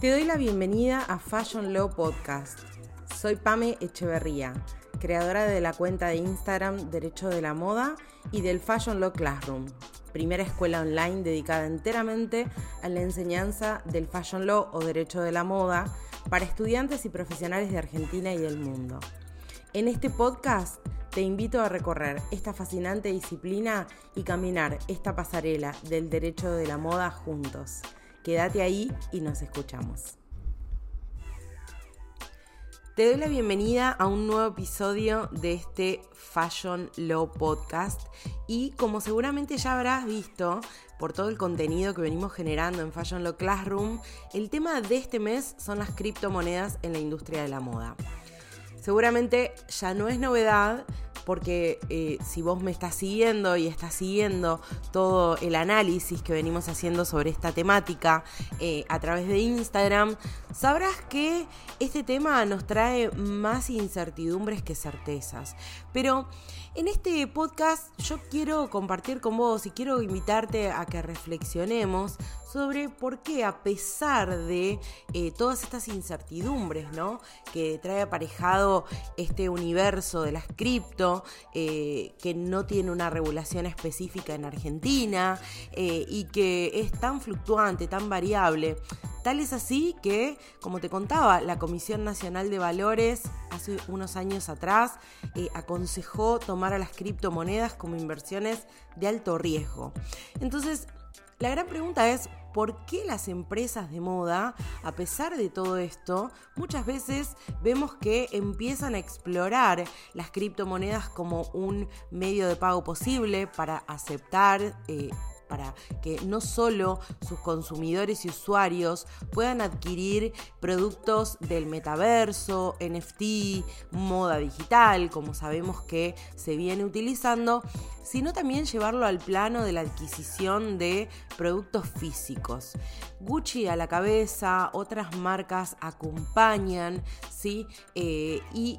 Te doy la bienvenida a Fashion Law Podcast. Soy Pame Echeverría, creadora de la cuenta de Instagram Derecho de la Moda y del Fashion Law Classroom, primera escuela online dedicada enteramente a la enseñanza del Fashion Law o Derecho de la Moda para estudiantes y profesionales de Argentina y del mundo. En este podcast te invito a recorrer esta fascinante disciplina y caminar esta pasarela del derecho de la moda juntos. Quédate ahí y nos escuchamos. Te doy la bienvenida a un nuevo episodio de este Fashion Law Podcast y como seguramente ya habrás visto por todo el contenido que venimos generando en Fashion Law Classroom, el tema de este mes son las criptomonedas en la industria de la moda. Seguramente ya no es novedad porque eh, si vos me estás siguiendo y estás siguiendo todo el análisis que venimos haciendo sobre esta temática eh, a través de Instagram, sabrás que este tema nos trae más incertidumbres que certezas. Pero en este podcast yo quiero compartir con vos y quiero invitarte a que reflexionemos sobre por qué a pesar de eh, todas estas incertidumbres ¿no? que trae aparejado este universo de las cripto, eh, que no tiene una regulación específica en Argentina eh, y que es tan fluctuante, tan variable, Tal es así que, como te contaba, la Comisión Nacional de Valores hace unos años atrás aconsejó tomar a las criptomonedas como inversiones de alto riesgo. Entonces, la gran pregunta es, por qué las empresas de moda, a pesar de todo esto, muchas veces vemos que empiezan a explorar las criptomonedas como un medio de pago posible para aceptar eh, para que no solo sus consumidores y usuarios puedan adquirir productos del metaverso, NFT, moda digital, como sabemos que se viene utilizando, sino también llevarlo al plano de la adquisición de productos físicos. Gucci a la cabeza, otras marcas acompañan, ¿sí? Eh, y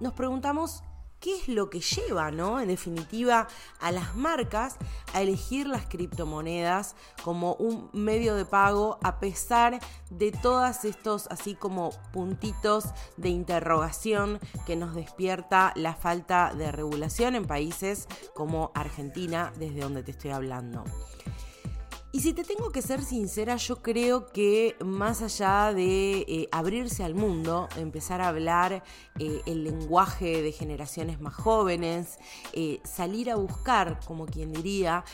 nos preguntamos qué es lo que lleva, ¿no? En definitiva, a las marcas a elegir las criptomonedas como un medio de pago a pesar de todos estos así como puntitos de interrogación que nos despierta la falta de regulación en países como Argentina, desde donde te estoy hablando. Y si te tengo que ser sincera, yo creo que más allá de eh, abrirse al mundo, empezar a hablar eh, el lenguaje de generaciones más jóvenes, eh, salir a buscar, como quien diría,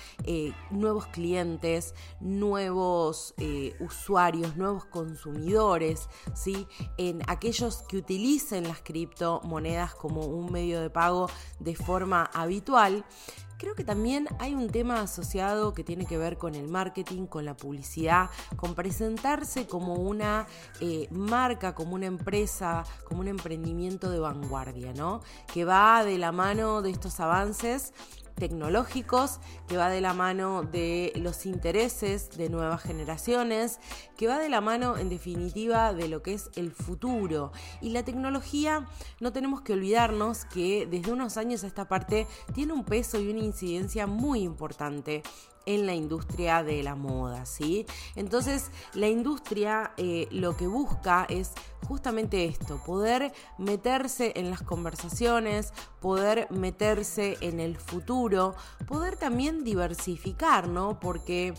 nuevos clientes, nuevos usuarios, nuevos consumidores, ¿sí? en aquellos que utilicen las criptomonedas como un medio de pago de forma habitual, Creo que también hay un tema asociado que tiene que ver con el marketing, con la publicidad, con presentarse como una eh, marca, como una empresa, como un emprendimiento de vanguardia, ¿no? Que va de la mano de estos avances tecnológicos, que va de la mano de los intereses de nuevas generaciones, que va de la mano en definitiva de lo que es el futuro. Y la tecnología, no tenemos que olvidarnos que desde unos años a esta parte tiene un peso y una incidencia muy importante en la industria de la moda, ¿sí? Entonces, la industria eh, lo que busca es justamente esto, poder meterse en las conversaciones, poder meterse en el futuro, poder también diversificar, ¿no? Porque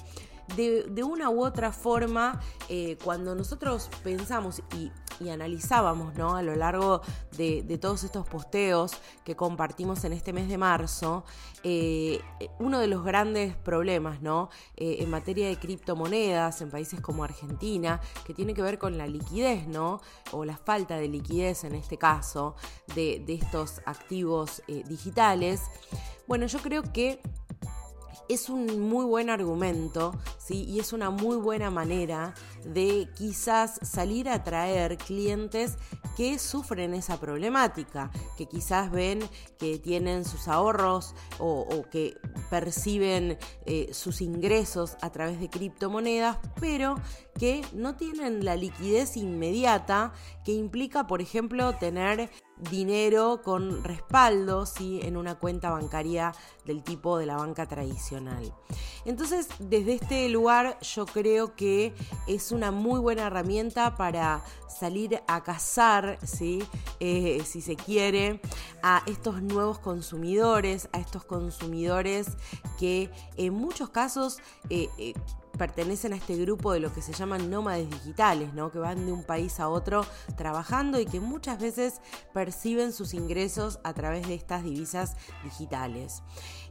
de, una u otra forma, eh, cuando nosotros pensamos y, analizábamos ¿no? a lo largo de, todos estos posteos que compartimos en este mes de marzo, eh, uno de los grandes problemas ¿no? Eh, en materia de criptomonedas en países como Argentina, que tiene que ver con la liquidez, ¿no? o la falta de liquidez en este caso, de estos activos digitales, bueno, yo creo que es un muy buen argumento, Y es una muy buena manera de quizás salir a traer clientes que sufren esa problemática, que quizás ven que tienen sus ahorros o, que perciben eh, sus ingresos a través de criptomonedas, pero que no tienen la liquidez inmediata que implica, por ejemplo, tener dinero con respaldo ¿sí? en una cuenta bancaria del tipo de la banca tradicional. Entonces, desde este lugar yo creo que es una muy buena herramienta para salir a cazar, ¿sí? Eh, si se quiere, a estos nuevos consumidores, a estos consumidores que en muchos casos eh, eh, pertenecen a este grupo de lo que se llaman nómades digitales, ¿no? que van de un país a otro trabajando y que muchas veces perciben sus ingresos a través de estas divisas digitales.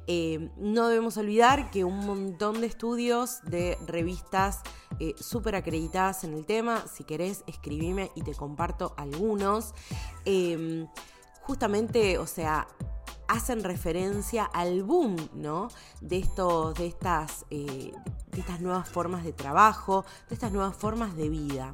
Eh, no debemos olvidar que un montón de estudios de revistas eh, súper acreditadas en el tema, si querés escribime y te comparto algunos, em, justamente, o sea, hacen referencia al boom, ¿no? De estos, de estas, eh, de estas nuevas formas de trabajo, de estas nuevas formas de vida.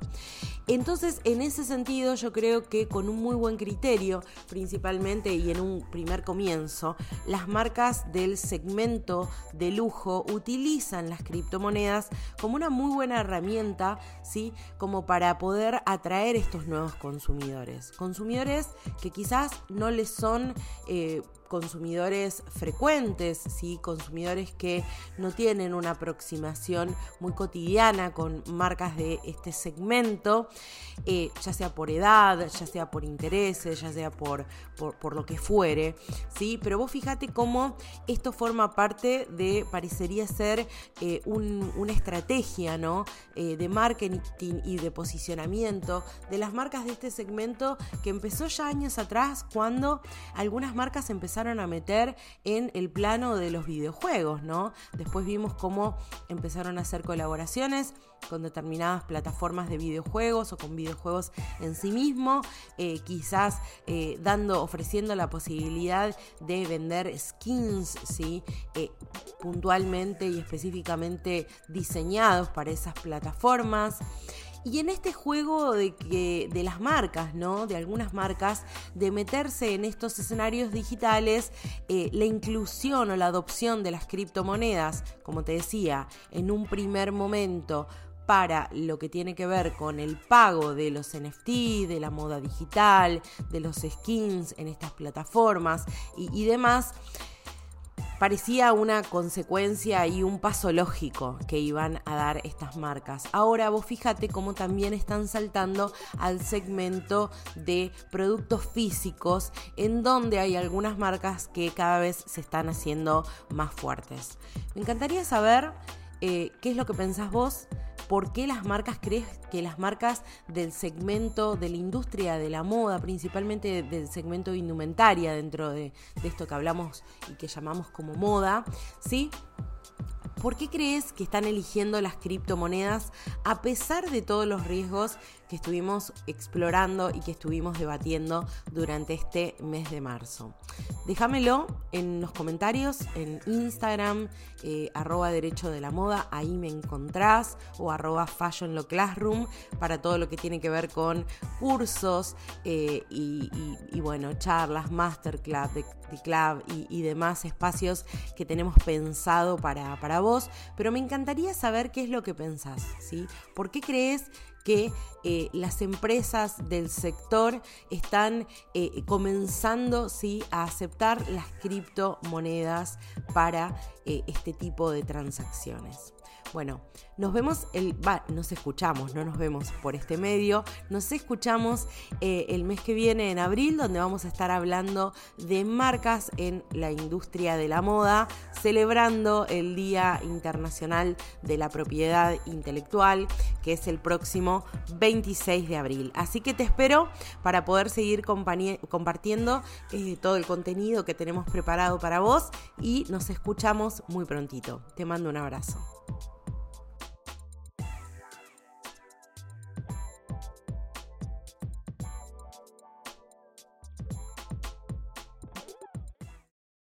Entonces, en ese sentido, yo creo que con un muy buen criterio, principalmente y en un primer comienzo, las marcas del segmento de lujo utilizan las criptomonedas como una muy buena herramienta, ¿sí? Como para poder atraer estos nuevos consumidores. Consumidores que quizás no les son... Eh, consumidores frecuentes, ¿sí? consumidores que no tienen una aproximación muy cotidiana con marcas de este segmento, eh, ya sea por edad, ya sea por intereses, ya sea por, por, lo que fuere. ¿sí? Pero vos fíjate cómo esto forma parte de, parecería ser eh, una estrategia ¿no? Eh, de marketing y de posicionamiento de las marcas de este segmento que empezó ya años atrás cuando algunas marcas empezaron a meter en el plano de los videojuegos, ¿no? Después vimos cómo empezaron a hacer colaboraciones con determinadas plataformas de videojuegos o con videojuegos en sí mismo, eh, quizás eh, dando, ofreciendo la posibilidad de vender skins, ¿sí? Eh, puntualmente y específicamente diseñados para esas plataformas. Y en este juego de, que, de las marcas, ¿no? De algunas marcas, de meterse en estos escenarios digitales, eh, la inclusión o la adopción de las criptomonedas, como te decía, en un primer momento para lo que tiene que ver con el pago de los NFT, de la moda digital, de los skins en estas plataformas y, y demás parecía una consecuencia y un paso lógico que iban a dar estas marcas. Ahora vos fíjate cómo también están saltando al segmento de productos físicos en donde hay algunas marcas que cada vez se están haciendo más fuertes. Me encantaría saber eh, qué es lo que pensás vos ¿Por qué las marcas crees que las marcas del segmento de la industria de la moda, principalmente del segmento de indumentaria dentro de, de esto que hablamos y que llamamos como moda, ¿sí? ¿Por qué crees que están eligiendo las criptomonedas a pesar de todos los riesgos que estuvimos explorando y que estuvimos debatiendo durante este mes de marzo? Déjamelo en los comentarios, en Instagram, eh, arroba derecho de la moda, ahí me encontrás, o arroba fashion lo classroom, para todo lo que tiene que ver con cursos eh, y, bueno, charlas, masterclass, de, club y, demás espacios que tenemos pensado para, para vos pero me encantaría saber qué es lo que pensás, ¿sí? ¿Por qué crees que eh, las empresas del sector están eh, comenzando ¿sí? a aceptar las criptomonedas para eh, este tipo de transacciones. Bueno, nos vemos, el, nos escuchamos, no nos vemos por este medio, nos escuchamos eh, el mes que viene en abril, donde vamos a estar hablando de marcas en la industria de la moda, celebrando el Día Internacional de la Propiedad Intelectual, que es el próximo 26 de abril. Así que te espero para poder seguir compartiendo eh, todo el contenido que tenemos preparado para vos y nos escuchamos muy prontito. Te mando un abrazo.